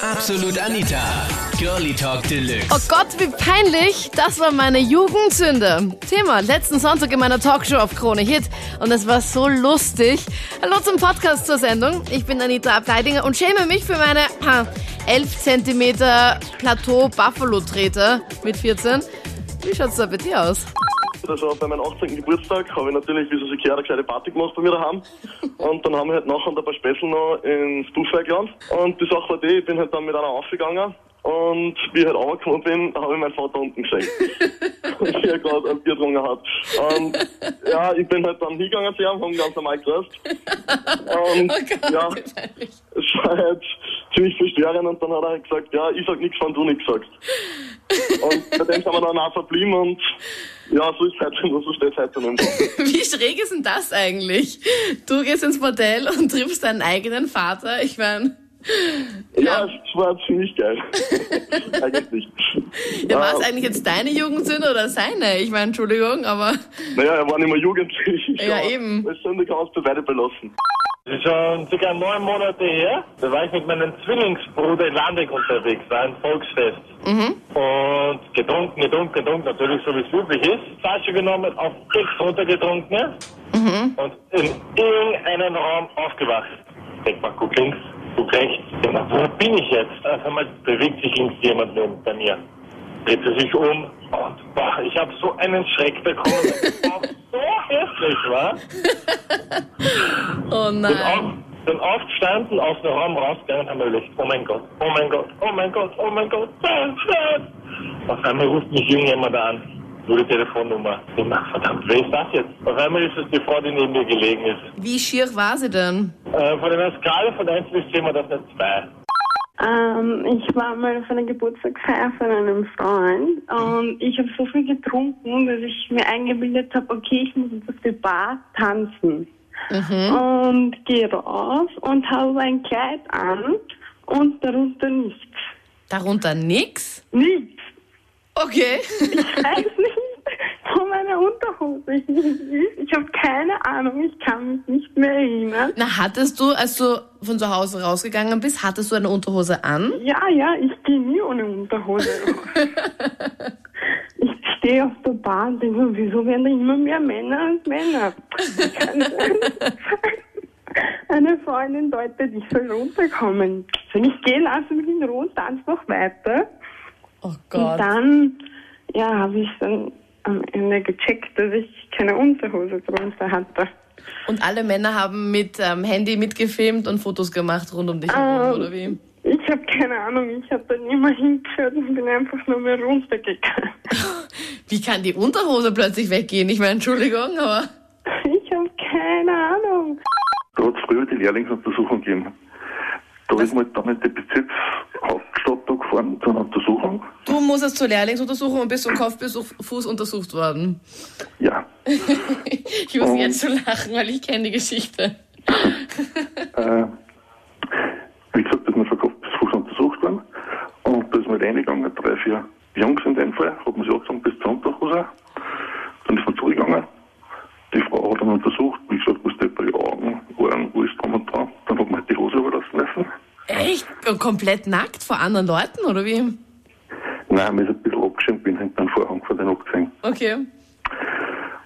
Absolut Anita. Girlie Talk Deluxe. Oh Gott, wie peinlich. Das war meine Jugendsünde. Thema letzten Sonntag in meiner Talkshow auf Krone Hit. Und es war so lustig. Hallo zum Podcast zur Sendung. Ich bin Anita Abteidinger und schäme mich für meine ha, 11 cm Plateau Buffalo Treter mit 14. Wie schaut's da bei dir aus? Also bei meinem 18. Geburtstag habe ich natürlich, wie es sich gehört, eine kleine Party gemacht bei mir daheim. Und dann haben wir halt nachher ein paar Spätzle noch ins Buffet gelandet. Und die Sache war die, ich bin halt dann mit einer aufgegangen. Und wie ich halt runtergekommen bin, habe ich meinen Vater unten gesehen. wie er gerade ein Bier getrunken hat. Und ja, ich bin halt dann hingegangen zu ihm, haben ganz normal gerüst. Und Oh Gott, ja, es war halt ziemlich frustrierend und dann hat er halt gesagt, ja, ich sag nichts, wenn du nichts sagst. Und bei dem sind wir dann auch verblieben und ja, so ist es heute, so steht es heute Kopf. Wie schräg ist denn das eigentlich? Du gehst ins Bordell und triffst deinen eigenen Vater. Ich meine, Ja, es war ziemlich geil. Eigentlich. ja, war es eigentlich jetzt deine Jugendsünde oder seine? Ich meine, Entschuldigung, aber Naja, er war nicht mehr jugendlich. Ja, aber eben. Das Sünde kann es bei beide belassen. Das ist schon circa neun Monate her. Da war ich mit meinem Zwillingsbruder in Landeck unterwegs, war ein Volksfest. Und getrunken, getrunken, getrunken, natürlich so wie es üblich ist. Flasche genommen, auf Keks runtergetrunken und in irgendeinen Raum aufgewacht. Denk mal, guck links, guck rechts. Denk wo bin ich jetzt? Auf einmal bewegt sich links jemand neben bei mir. Dreht er sich um und boah, ich habe so einen Schreck bekommen. Das war so hässlich, war. oh nein. Bin aufgestanden, aus dem Raum rausgegangen und haben mir überlegt, oh mein Gott, oh mein Gott, oh mein Gott, oh mein Gott, nein, nein. Auf einmal ruft mich irgendjemand an. Nur die Telefonnummer. Ich mach, verdammt, wer ist das jetzt? Auf einmal ist es die Frau, die neben mir gelegen ist. Wie schier war sie denn? Äh, von einer Skala von 1 bis 10 war das eine 2. Ähm, ich war mal auf einer Geburtstagsfeier von einem Freund und ich habe so viel getrunken, dass ich mir eingebildet habe, okay, ich muss jetzt auf die Bar tanzen. Und gehe raus und habe ein Kleid an und darunter nichts. Darunter nix? Nichts. Okay. Ich weiß nicht, wo meine Unterhose ist. Ich habe keine Ahnung, ich kann mich nicht mehr erinnern. Na, hattest du, als du von zu Hause rausgegangen bist, hattest du eine Unterhose an? Ja, ja, ich gehe nie ohne Unterhose raus. ich stehe auf der Bahn und denke mir, wieso werden da immer mehr Männer als Männer? Eine Freundin deutet, ich soll runterkommen. Wenn ich gehe, lasse mich in Ruhe und tanze noch weiter. Oh Und Gott. dann, ja, habe ich dann am Ende gecheckt, dass ich keine Unterhose drunter hatte. Und alle Männer haben mit ähm, Handy mitgefilmt und Fotos gemacht rund um dich herum, Ähm, oder wie? Ich habe keine Ahnung, ich habe dann immer hingehört und bin einfach nur mehr runtergegangen. Wie kann die Unterhose plötzlich weggehen? Ich meine, Entschuldigung, aber... Ich habe keine Ahnung. Da hat es früher die Lehrlingsuntersuchung gegeben. Da ist man dann in die Bezirkshauptstadt da gefahren zu einer Untersuchung. Du musstest zur Lehrlingsuntersuchung und bist zum Kopffuß untersucht worden. Ja. Ich muss Oh. jetzt schon lachen, weil ich kenne die Geschichte. Äh, wie gesagt, da ist man von Kopf bis Fuß untersucht worden. Und da ist man reingegangen, drei, vier Jungs in dem Fall, hat man sich angezogen bis zur Unterhose. Dann ist man zugegangen. Die Frau hat dann untersucht, wie gesagt, was den Augen, Ohren, alles drum und dran. Dann hat man halt die Hose überlassen müssen. Echt? Komplett nackt vor anderen Leuten, oder wie? Nein, mir ist ein bisschen abgeschirmt, bin hinter den Vorhang von den abgesehen. Okay.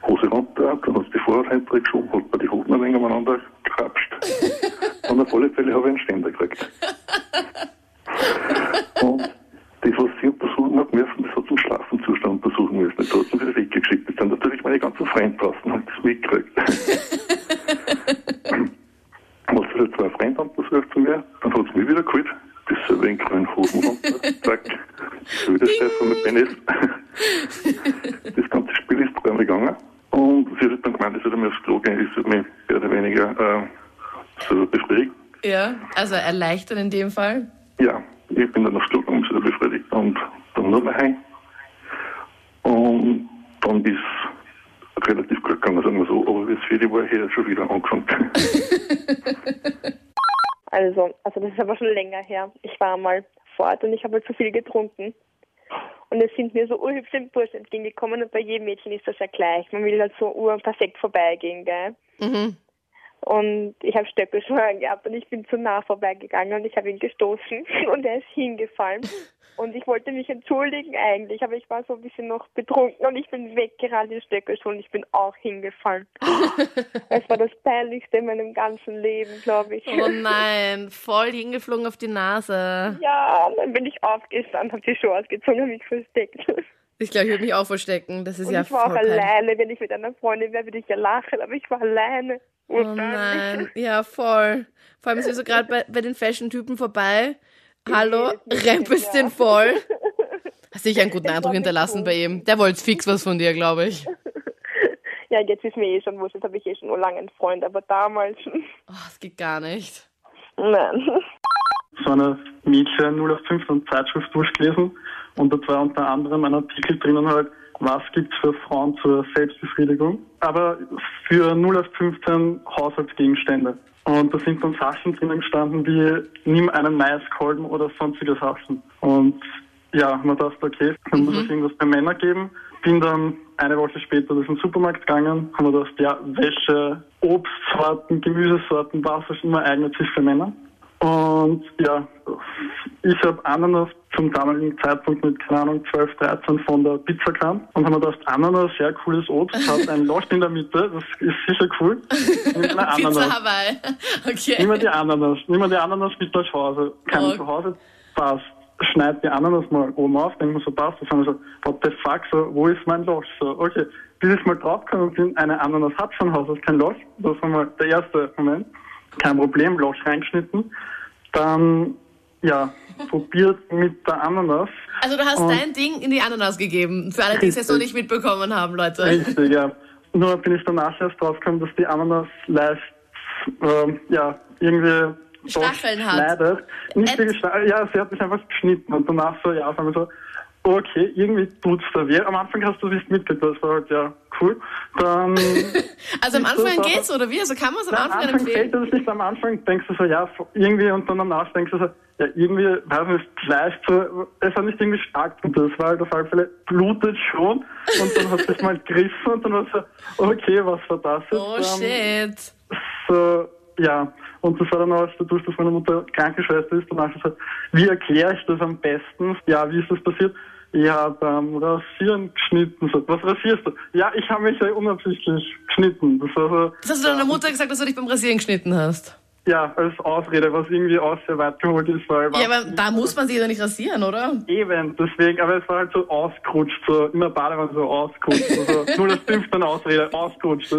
Hose runter, dann hat sie die Vorhaut hintergeschoben, hat bei die Hosen ein wenig umeinander gekrapscht. Und auf alle Fälle habe ich einen Ständer gekriegt. Und draußen, haben das mitgekriegt. Was sie zwei Freunde untersucht zu mir, dann hat sie mich wieder geholt. Dasselbe in grünen Hosen runter, zack. So wie das Stefan mit Ben ist. Das ganze Spiel ist dreimal gegangen. Und sie hat dann gemeint, ich sollte mir aufs Klo gehen, ich sollte mich mehr oder weniger äh, so befriedigt. Ja, also erleichtert in dem Fall. Ja, ich bin dann aufs Klo gegangen, so befriedigt. Und dann nur mehr heim. Und dann ist relativ gut gegangen, sagen wir so. Aber das viele war hier schon wieder angefangen. Also, also das ist aber schon länger her. Ich war mal fort und ich habe halt zu viel getrunken. Und es sind mir so urhübsche Burschen entgegengekommen und bei jedem Mädchen ist das ja gleich. Man will halt so urperfekt vorbeigehen, gell? Mhm. Und ich habe Stöckelschuhe angehabt und ich bin zu nah vorbeigegangen und ich habe ihn gestoßen und er ist hingefallen. Und ich wollte mich entschuldigen eigentlich, aber ich war so ein bisschen noch betrunken und ich bin weggerannt in Stöckelschuhe und ich bin auch hingefallen. Es war das Peinlichste in meinem ganzen Leben, glaube ich. Oh nein, voll hingeflogen auf die Nase. Ja, und dann bin ich aufgestanden, habe die Schuhe ausgezogen und mich versteckt. Ich glaube, ich würde mich auch verstecken. Das ist Und ja ich war auch peinlich. alleine. Wenn ich mit einer Freundin wäre, würde ich ja lachen, aber ich war alleine. Oh nein, ja, voll. Vor allem sind wir so gerade bei, bei den Fashion-Typen vorbei. Hallo, nicht, rempelst ja. den voll. Hast sicher einen guten Eindruck hinterlassen gut. bei ihm. Der wollte fix was von dir, glaube ich. Ja, jetzt ist mir eh schon wurscht. Jetzt habe ich eh schon nur lange einen Freund, aber damals. Oh, das geht gar nicht. Nein. so eine Mädchen 0815 Zeitschrift durchgelesen und da war unter anderem ein Artikel drinnen halt, was gibt's für Frauen zur Selbstbefriedigung, aber für 0815 Haushaltsgegenstände. Und da sind dann Sachen drinnen gestanden wie nimm einen Maiskolben oder sonstige Sachen. Und ja, man dachte, okay, dann muss es irgendwas bei Männern geben. Bin dann eine Woche später durch den Supermarkt gegangen, haben wir gedacht, ja, Wäsche, Obstsorten, Gemüsesorten, was auch immer eignet sich für Männer. Und ja, ich habe Ananas zum damaligen Zeitpunkt mit, keine Ahnung, 12, 13 von der Pizza kam und haben mir gedacht, Ananas, sehr cooles Obst, hat ein Loch in der Mitte, das ist sicher cool. Nimm eine Pizza Ananas. Hawaii. Okay. Nimm mal die Ananas, nimm mal die Ananas mit nach Hause. Keiner Okay. zu Hause, passt. Schneid die Ananas mal oben auf, denken wir so, passt. Das haben wir so, what the fuck, so, wo ist mein Loch? So, okay, bis ich mal draufgekommen bin, eine Ananas hat schon Haus, das ist kein Loch. Das war mal der erste Moment. Kein Problem, Loch reingeschnitten. Dann, ja, probiert mit der Ananas. Also du hast Und- dein Ding in die Ananas gegeben. Für alle, die es jetzt noch nicht mitbekommen haben, Leute. Richtig, ja. Nur bin ich danach erst draufgekommen, dass die Ananas leicht, ähm, ja, irgendwie Stacheln hat. schneidet. Nicht Ätz- wirklich Stacheln, ja, sie hat mich einfach geschnitten und danach so, ja, sagen wir so, okay, irgendwie tut's da weh. Am Anfang hast du nicht mitgekriegt, das war halt, ja, cool. Dann, Also am Anfang geht's, oder wie? Also kann man es am Anfang Anfang empfehlen? dir das nicht am Anfang, denkst du so, ja, irgendwie, und dann danach denkst du so, ja, irgendwie, weiß nicht, leicht so, es hat nicht irgendwie stark geblutet, es war halt auf alle Fälle, blutet schon, und dann hat es mal gegriffen, und dann war so, okay, was war das jetzt? Oh Ähm, shit. so, ja, und das war dann auch dadurch, dass meine Mutter Krankenschwester ist, danach gesagt, wie erkläre ich das am besten? Ja, wie ist das passiert? Ja, beim Rasieren geschnitten. Was rasierst du? Ja, ich habe mich ja unabsichtlich geschnitten. Das war so, Das hast du deiner Mutter gesagt, dass du dich beim Rasieren geschnitten hast. Ja, als Ausrede, was irgendwie auch sehr weit geholt ist, weil Ja, aber da muss man sich doch nicht rasieren, oder? eben, deswegen, aber es war halt so ausgerutscht, so immer Badewanne so ausgerutscht. Also, nur das fünfte Ausrede, ausgerutscht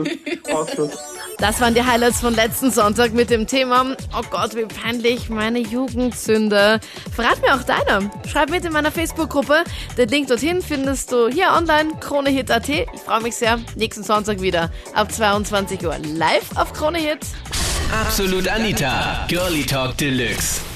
ausgerutscht. Das waren die Highlights von letzten Sonntag mit dem Thema, oh Gott, wie peinlich, meine Jugendsünde. Verrat mir auch deine. Schreib mit in meiner Facebook-Gruppe. Den Link dorthin findest du hier online, KroneHit.at. Ich freue mich sehr. Nächsten Sonntag wieder ab 22 Uhr live auf KroneHit. Absolut Anita, Girlie Talk Deluxe.